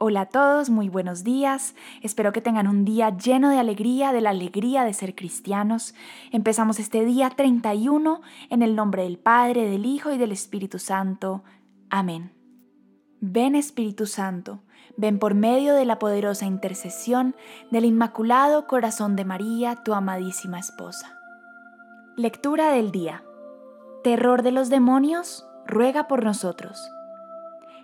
Hola a todos, muy buenos días. Espero que tengan un día lleno de alegría, de la alegría de ser cristianos. Empezamos este día 31 en el nombre del Padre, del Hijo y del Espíritu Santo. Amén. Ven Espíritu Santo, ven por medio de la poderosa intercesión del Inmaculado Corazón de María, tu amadísima esposa. Lectura del día. Terror de los demonios, ruega por nosotros.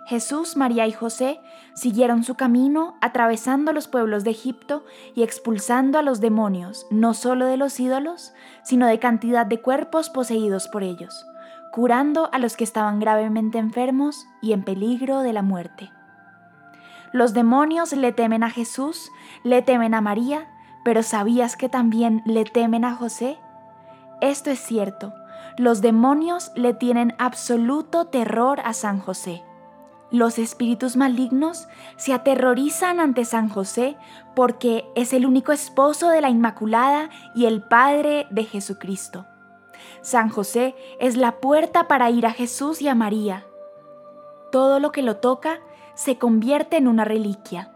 Jesús, María y José siguieron su camino atravesando los pueblos de Egipto y expulsando a los demonios, no solo de los ídolos, sino de cantidad de cuerpos poseídos por ellos, curando a los que estaban gravemente enfermos y en peligro de la muerte. Los demonios le temen a Jesús, le temen a María, pero ¿sabías que también le temen a José? Esto es cierto, los demonios le tienen absoluto terror a San José. Los espíritus malignos se aterrorizan ante San José porque es el único esposo de la Inmaculada y el Padre de Jesucristo. San José es la puerta para ir a Jesús y a María. Todo lo que lo toca se convierte en una reliquia.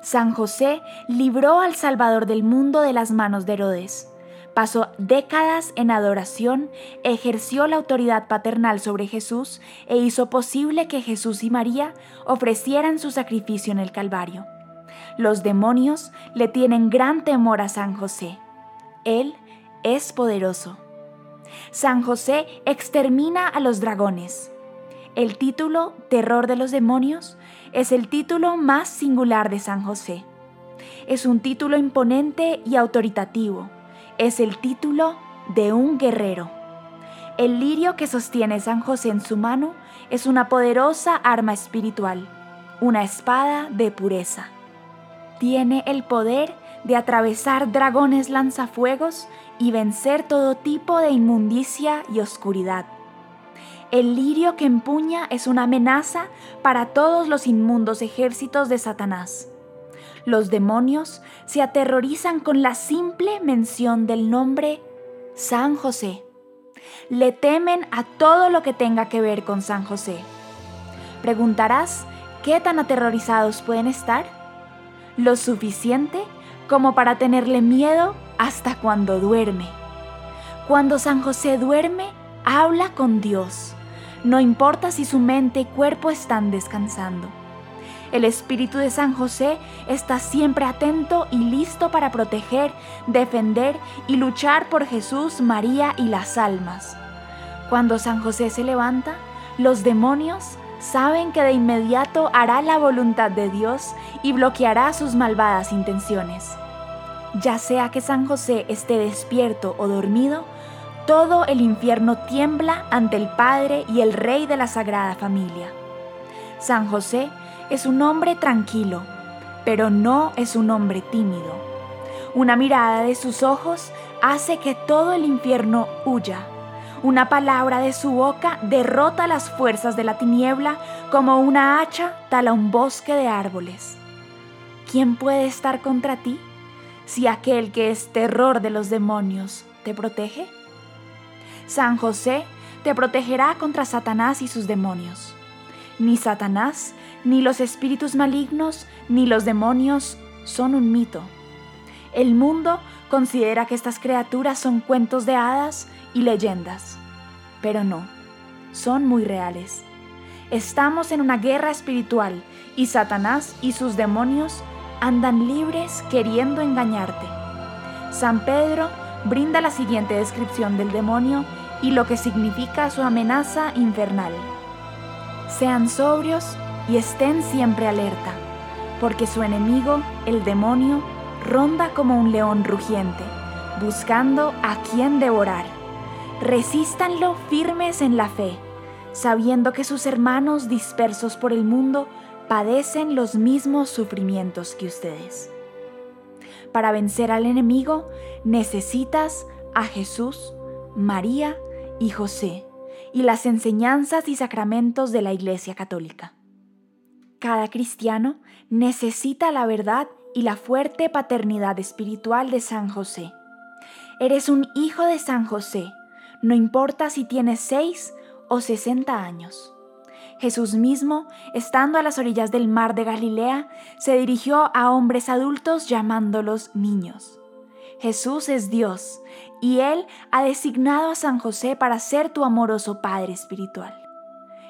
San José libró al Salvador del mundo de las manos de Herodes pasó décadas en adoración, ejerció la autoridad paternal sobre Jesús e hizo posible que Jesús y María ofrecieran su sacrificio en el Calvario. Los demonios le tienen gran temor a San José. Él es poderoso. San José extermina a los dragones. El título Terror de los demonios es el título más singular de San José. Es un título imponente y autoritativo es el título de un guerrero. El lirio que sostiene San José en su mano es una poderosa arma espiritual, una espada de pureza. Tiene el poder de atravesar dragones lanzafuegos y vencer todo tipo de inmundicia y oscuridad. El lirio que empuña es una amenaza para todos los inmundos ejércitos de Satanás. Los demonios se aterrorizan con la simple mención del nombre San José. Le temen a todo lo que tenga que ver con San José. Preguntarás, ¿qué tan aterrorizados pueden estar? Lo suficiente como para tenerle miedo hasta cuando duerme. Cuando San José duerme, habla con Dios. No importa si su mente y cuerpo están descansando. El espíritu de San José está siempre atento y listo para proteger, defender y luchar por Jesús, María y las almas. Cuando San José se levanta, los demonios saben que de inmediato hará la voluntad de Dios y bloqueará sus malvadas intenciones. Ya sea que San José esté despierto o dormido, todo el infierno tiembla ante el Padre y el Rey de la Sagrada Familia. San José es un hombre tranquilo, pero no es un hombre tímido. Una mirada de sus ojos hace que todo el infierno huya. Una palabra de su boca derrota las fuerzas de la tiniebla como una hacha tala un bosque de árboles. ¿Quién puede estar contra ti si aquel que es terror de los demonios te protege? San José te protegerá contra Satanás y sus demonios. Ni Satanás ni los espíritus malignos ni los demonios son un mito. El mundo considera que estas criaturas son cuentos de hadas y leyendas, pero no, son muy reales. Estamos en una guerra espiritual y Satanás y sus demonios andan libres queriendo engañarte. San Pedro brinda la siguiente descripción del demonio y lo que significa su amenaza infernal. Sean sobrios y estén siempre alerta, porque su enemigo, el demonio, ronda como un león rugiente, buscando a quien devorar. Resístanlo firmes en la fe, sabiendo que sus hermanos dispersos por el mundo padecen los mismos sufrimientos que ustedes. Para vencer al enemigo necesitas a Jesús, María y José y las enseñanzas y sacramentos de la Iglesia Católica. Cada cristiano necesita la verdad y la fuerte paternidad espiritual de San José. Eres un hijo de San José, no importa si tienes 6 o 60 años. Jesús mismo, estando a las orillas del mar de Galilea, se dirigió a hombres adultos llamándolos niños. Jesús es Dios y Él ha designado a San José para ser tu amoroso Padre espiritual.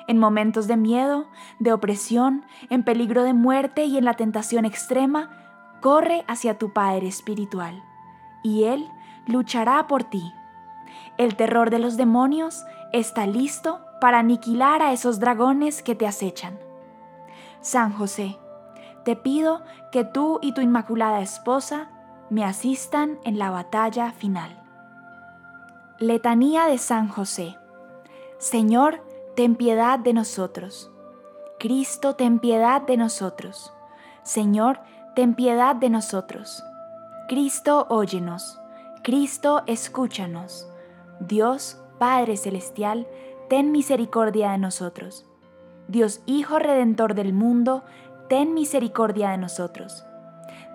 En momentos de miedo, de opresión, en peligro de muerte y en la tentación extrema, corre hacia tu Padre espiritual y Él luchará por ti. El terror de los demonios está listo para aniquilar a esos dragones que te acechan. San José, te pido que tú y tu Inmaculada Esposa me asistan en la batalla final. Letanía de San José. Señor, ten piedad de nosotros. Cristo, ten piedad de nosotros. Señor, ten piedad de nosotros. Cristo, óyenos. Cristo, escúchanos. Dios, Padre Celestial, ten misericordia de nosotros. Dios Hijo Redentor del mundo, ten misericordia de nosotros.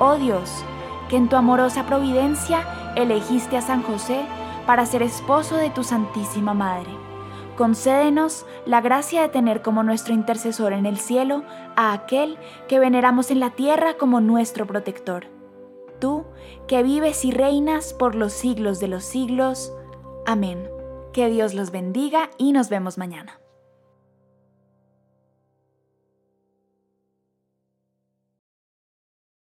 Oh Dios, que en tu amorosa providencia elegiste a San José para ser esposo de tu Santísima Madre. Concédenos la gracia de tener como nuestro intercesor en el cielo a aquel que veneramos en la tierra como nuestro protector tú que vives y reinas por los siglos de los siglos. Amén. Que Dios los bendiga y nos vemos mañana.